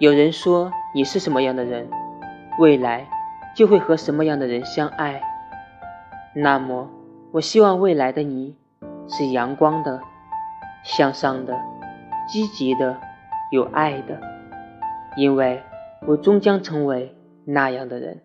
有人说你是什么样的人未来就会和什么样的人相爱。那么我希望未来的你是阳光的向上的积极的有爱的因为我终将成为那样的人。